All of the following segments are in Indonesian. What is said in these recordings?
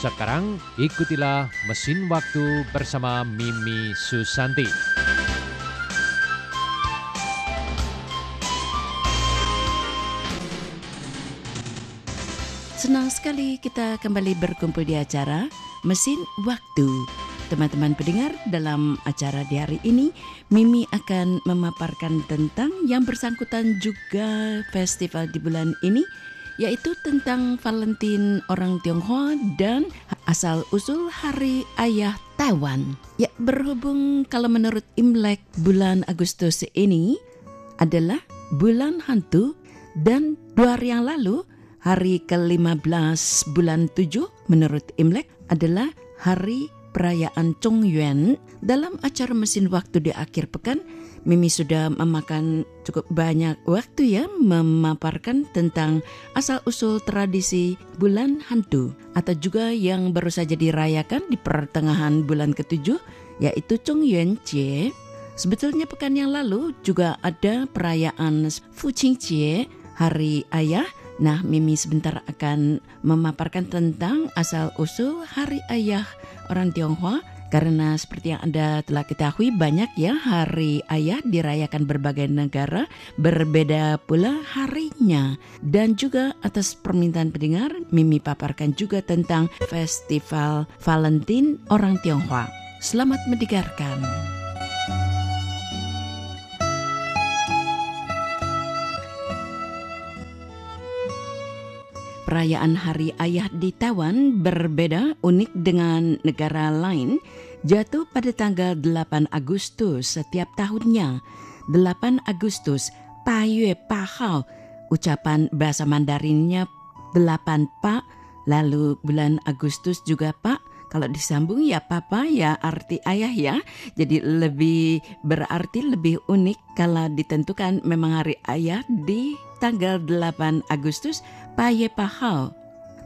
Sekarang ikutilah Mesin Waktu bersama Mimi Susanti. Senang sekali kita kembali berkumpul di acara Mesin Waktu. Teman-teman pendengar, dalam acara di hari ini, Mimi akan memaparkan tentang yang bersangkutan juga festival di bulan ini, yaitu tentang Valentine orang Tionghoa dan asal-usul Hari Ayah Taiwan. Ya, berhubung kalau menurut Imlek bulan Agustus ini adalah bulan hantu dan dua hari yang lalu hari ke-15 bulan 7 menurut Imlek adalah hari perayaan Chongyuan. Dalam acara mesin waktu di akhir pekan, Mimi sudah memakan cukup banyak waktu ya memaparkan tentang asal-usul tradisi bulan hantu atau juga yang baru saja dirayakan di pertengahan bulan ketujuh yaitu Chongyuan Jie. Sebetulnya pekan yang lalu juga ada perayaan Fuqing Jie, Hari Ayah Nah, Mimi sebentar akan memaparkan tentang asal-usul Hari Ayah orang Tionghoa karena seperti yang Anda telah ketahui banyak ya Hari Ayah dirayakan berbagai negara berbeda pula harinya dan juga atas permintaan pendengar Mimi paparkan juga tentang Festival Valentine orang Tionghoa. Selamat mendengarkan. Perayaan Hari Ayah di Taiwan berbeda unik dengan negara lain jatuh pada tanggal 8 Agustus setiap tahunnya. 8 Agustus, Pa Yue Pa Hao, ucapan bahasa Mandarinnya 8 Pak, lalu bulan Agustus juga Pak, kalau disambung ya papa ya arti ayah ya. Jadi lebih berarti lebih unik kalau ditentukan memang hari ayah di tanggal 8 Agustus Paye Pahao.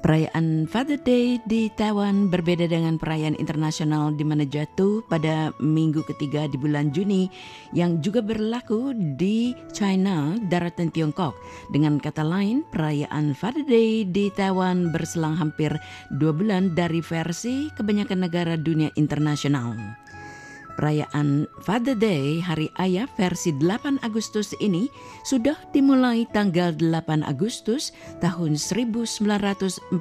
Perayaan Father Day di Taiwan berbeda dengan perayaan internasional di mana jatuh pada minggu ketiga di bulan Juni yang juga berlaku di China, daratan Tiongkok. Dengan kata lain, perayaan Father Day di Taiwan berselang hampir dua bulan dari versi kebanyakan negara dunia internasional. Perayaan Father Day Hari Ayah versi 8 Agustus ini sudah dimulai tanggal 8 Agustus tahun 1945.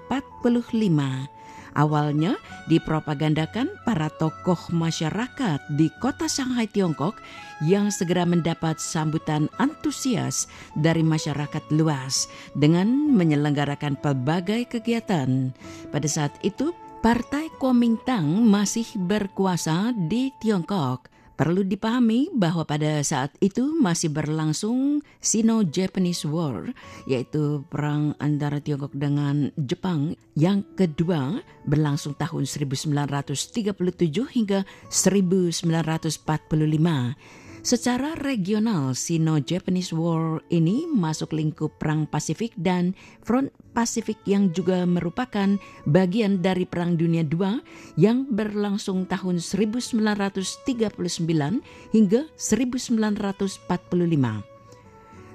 Awalnya dipropagandakan para tokoh masyarakat di kota Shanghai, Tiongkok yang segera mendapat sambutan antusias dari masyarakat luas dengan menyelenggarakan pelbagai kegiatan. Pada saat itu, Partai Kuomintang masih berkuasa di Tiongkok. Perlu dipahami bahwa pada saat itu masih berlangsung Sino-Japanese War, yaitu perang antara Tiongkok dengan Jepang yang kedua berlangsung tahun 1937 hingga 1945. Secara regional, Sino-Japanese War ini masuk lingkup Perang Pasifik dan Front Pasifik yang juga merupakan bagian dari Perang Dunia II yang berlangsung tahun 1939 hingga 1945.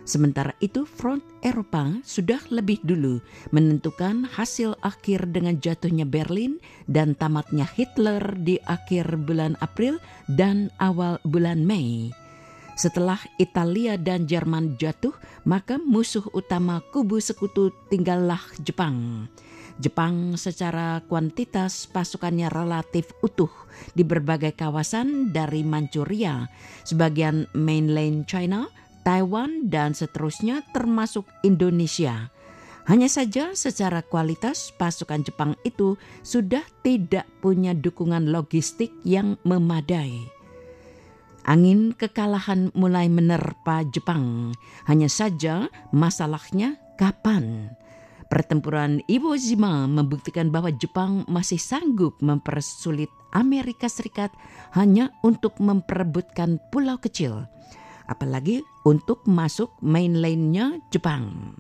Sementara itu, front Eropa sudah lebih dulu menentukan hasil akhir dengan jatuhnya Berlin dan tamatnya Hitler di akhir bulan April dan awal bulan Mei. Setelah Italia dan Jerman jatuh, maka musuh utama kubu sekutu tinggallah Jepang. Jepang secara kuantitas pasukannya relatif utuh di berbagai kawasan dari Manchuria, sebagian mainland China, Taiwan, dan seterusnya termasuk Indonesia. Hanya saja secara kualitas pasukan Jepang itu sudah tidak punya dukungan logistik yang memadai. Angin kekalahan mulai menerpa Jepang. Hanya saja masalahnya kapan? Pertempuran Iwo Jima membuktikan bahwa Jepang masih sanggup mempersulit Amerika Serikat hanya untuk memperebutkan pulau kecil apalagi untuk masuk mainlandnya Jepang.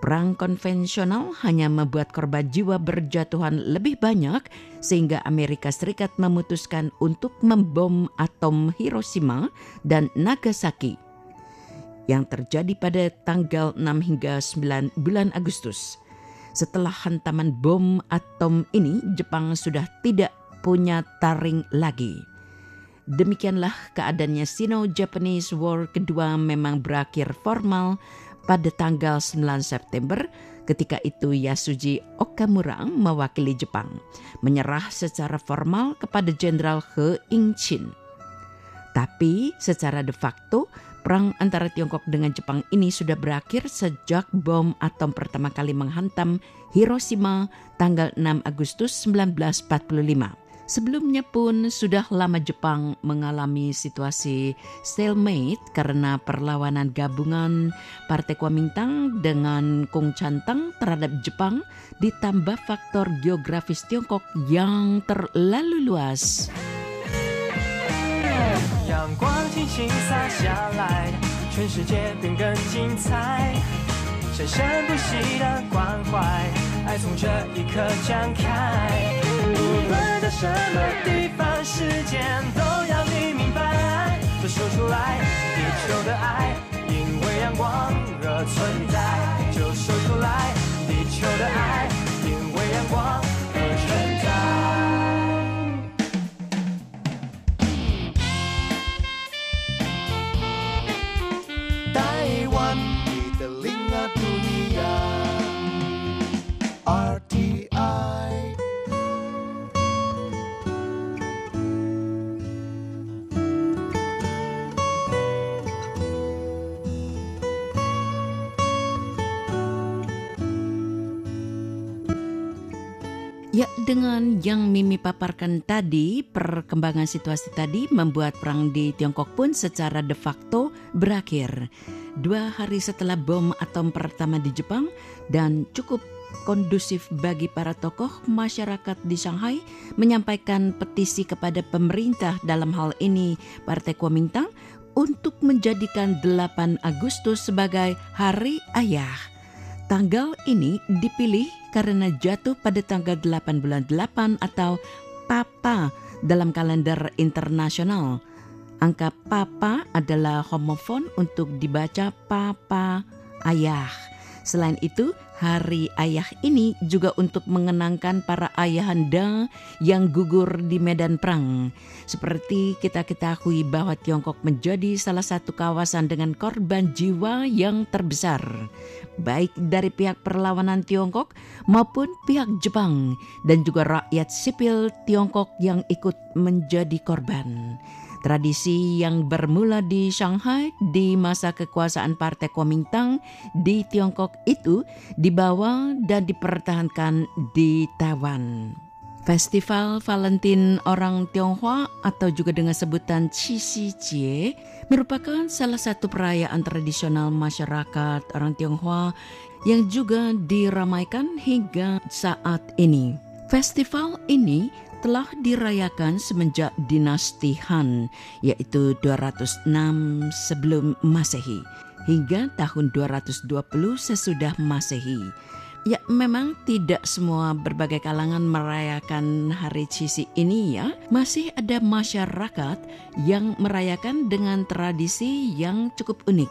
Perang konvensional hanya membuat korban jiwa berjatuhan lebih banyak sehingga Amerika Serikat memutuskan untuk membom atom Hiroshima dan Nagasaki yang terjadi pada tanggal 6 hingga 9 bulan Agustus. Setelah hantaman bom atom ini, Jepang sudah tidak punya taring lagi. Demikianlah keadaannya Sino-Japanese War kedua memang berakhir formal pada tanggal 9 September ketika itu Yasuji Okamura mewakili Jepang menyerah secara formal kepada Jenderal He Ing-chin. Tapi secara de facto perang antara Tiongkok dengan Jepang ini sudah berakhir sejak bom atom pertama kali menghantam Hiroshima tanggal 6 Agustus 1945. Sebelumnya pun sudah lama Jepang mengalami situasi stalemate karena perlawanan gabungan Partai Kuomintang dengan Kung Chantang terhadap Jepang ditambah faktor geografis Tiongkok yang terlalu luas. 阳光轻轻洒下来，全世界变更精彩。生生不息的关怀，爱从这一刻展开。 无论在什么地方，时间都要你明白。就说出来，地球的爱，因为阳光而存在。就说出来，地球的爱，因为阳光 dengan yang Mimi paparkan tadi, perkembangan situasi tadi membuat perang di Tiongkok pun secara de facto berakhir. Dua hari setelah bom atom pertama di Jepang dan cukup kondusif bagi para tokoh masyarakat di Shanghai menyampaikan petisi kepada pemerintah dalam hal ini Partai Kuomintang untuk menjadikan 8 Agustus sebagai Hari Ayah. Tanggal ini dipilih karena jatuh pada tanggal 8 bulan 8 atau Papa dalam kalender internasional. Angka Papa adalah homofon untuk dibaca Papa Ayah. Selain itu, Hari Ayah ini juga untuk mengenangkan para ayahanda yang gugur di medan perang. Seperti kita ketahui bahwa Tiongkok menjadi salah satu kawasan dengan korban jiwa yang terbesar. Baik dari pihak perlawanan Tiongkok maupun pihak Jepang dan juga rakyat sipil Tiongkok yang ikut menjadi korban. Tradisi yang bermula di Shanghai di masa kekuasaan Partai Kuomintang di Tiongkok itu dibawa dan dipertahankan di Taiwan. Festival Valentine orang Tionghoa atau juga dengan sebutan Qixi Jie merupakan salah satu perayaan tradisional masyarakat orang Tionghoa yang juga diramaikan hingga saat ini. Festival ini telah dirayakan semenjak dinasti Han, yaitu 206 sebelum Masehi, hingga tahun 220 sesudah Masehi. Ya, memang tidak semua berbagai kalangan merayakan hari Cisi ini ya. Masih ada masyarakat yang merayakan dengan tradisi yang cukup unik.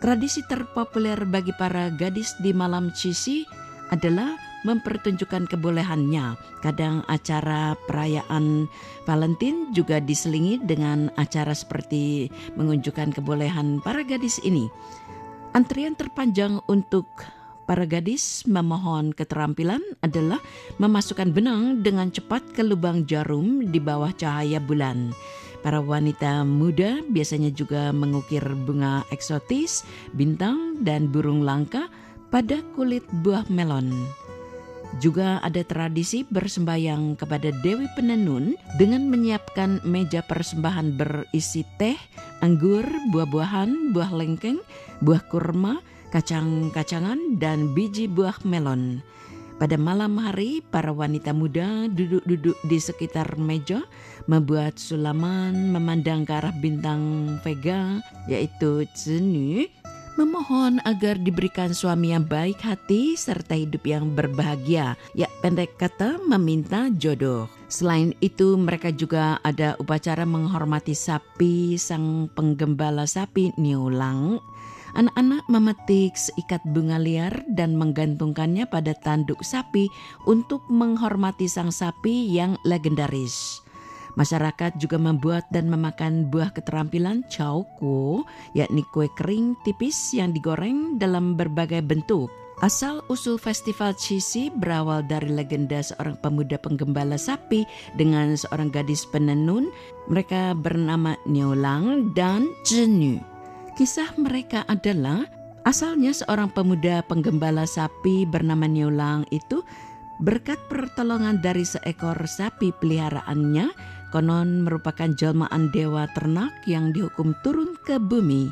Tradisi terpopuler bagi para gadis di malam Cisi adalah mempertunjukkan kebolehannya. Kadang acara perayaan Valentine juga diselingi dengan acara seperti menunjukkan kebolehan para gadis ini. Antrian terpanjang untuk para gadis memohon keterampilan adalah memasukkan benang dengan cepat ke lubang jarum di bawah cahaya bulan. Para wanita muda biasanya juga mengukir bunga eksotis, bintang, dan burung langka pada kulit buah melon. Juga ada tradisi bersembayang kepada Dewi Penenun dengan menyiapkan meja persembahan berisi teh, anggur, buah-buahan, buah lengkeng, buah kurma, kacang-kacangan, dan biji buah melon. Pada malam hari, para wanita muda duduk-duduk di sekitar meja, membuat sulaman memandang ke arah bintang Vega, yaitu Zenu, memohon agar diberikan suami yang baik hati serta hidup yang berbahagia. Ya, pendek kata meminta jodoh. Selain itu, mereka juga ada upacara menghormati sapi sang penggembala sapi Niulang Anak-anak memetik seikat bunga liar dan menggantungkannya pada tanduk sapi untuk menghormati sang sapi yang legendaris. Masyarakat juga membuat dan memakan buah keterampilan chowko, yakni kue kering tipis yang digoreng dalam berbagai bentuk. Asal usul festival Cisi berawal dari legenda seorang pemuda penggembala sapi dengan seorang gadis penenun. Mereka bernama Niolang dan Zhenyu. Kisah mereka adalah asalnya seorang pemuda penggembala sapi bernama Niolang itu berkat pertolongan dari seekor sapi peliharaannya konon merupakan jelmaan dewa ternak yang dihukum turun ke bumi.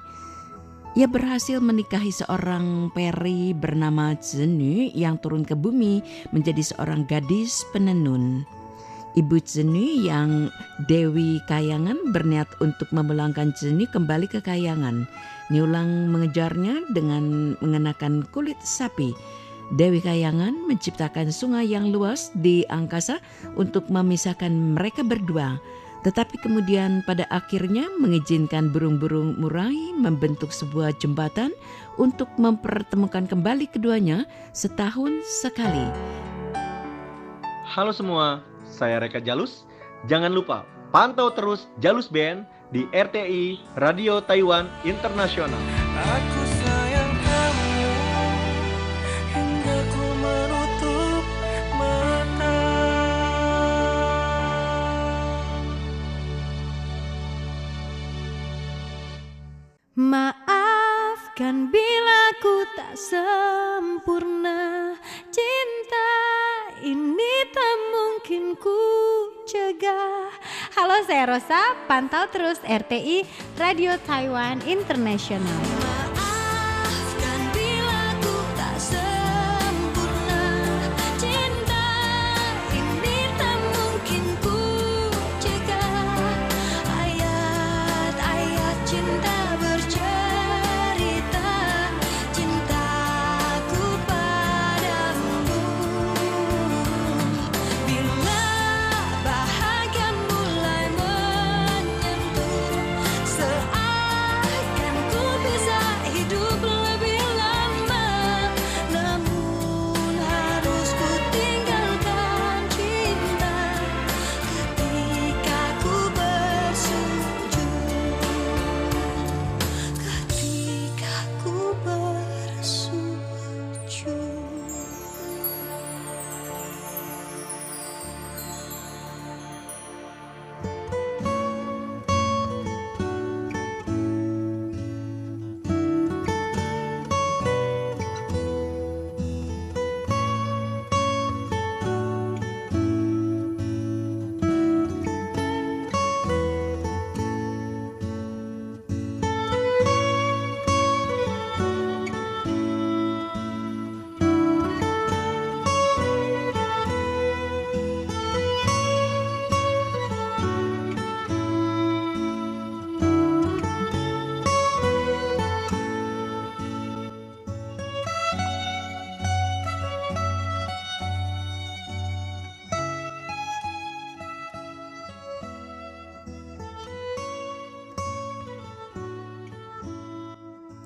Ia berhasil menikahi seorang peri bernama Zenu yang turun ke bumi menjadi seorang gadis penenun. Ibu Zenu yang Dewi Kayangan berniat untuk memulangkan Zenu kembali ke Kayangan. Niulang mengejarnya dengan mengenakan kulit sapi. Dewi Kayangan menciptakan sungai yang luas di angkasa untuk memisahkan mereka berdua. Tetapi kemudian pada akhirnya mengizinkan burung-burung murai membentuk sebuah jembatan untuk mempertemukan kembali keduanya setahun sekali. Halo semua, saya Reka Jalus. Jangan lupa pantau terus Jalus Band di RTI Radio Taiwan Internasional. Aku sempurna. Cinta ini tak mungkin ku cegah. Halo saya Rosa, pantau terus RTI Radio Taiwan International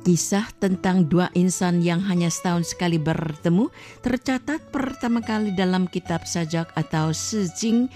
Kisah tentang dua insan yang hanya setahun sekali bertemu tercatat pertama kali dalam kitab sajak atau sejing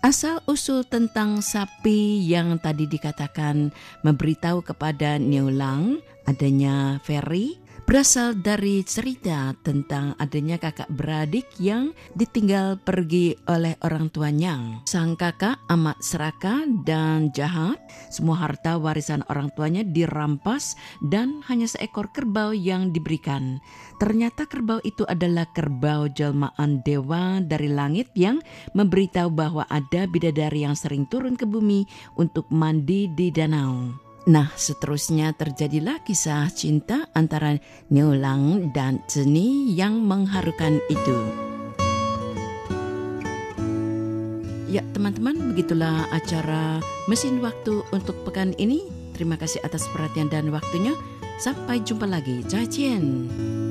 Asal usul tentang sapi yang tadi dikatakan memberitahu kepada Neulang adanya Ferry berasal dari cerita tentang adanya kakak beradik yang ditinggal pergi oleh orang tuanya. Sang kakak amat serakah dan jahat. Semua harta warisan orang tuanya dirampas dan hanya seekor kerbau yang diberikan. Ternyata kerbau itu adalah kerbau jelmaan dewa dari langit yang memberitahu bahwa ada bidadari yang sering turun ke bumi untuk mandi di danau. Nah, seterusnya terjadilah kisah cinta antara Neulang dan Zeni yang mengharukan itu. Ya, teman-teman, begitulah acara Mesin Waktu untuk pekan ini. Terima kasih atas perhatian dan waktunya. Sampai jumpa lagi. 再见。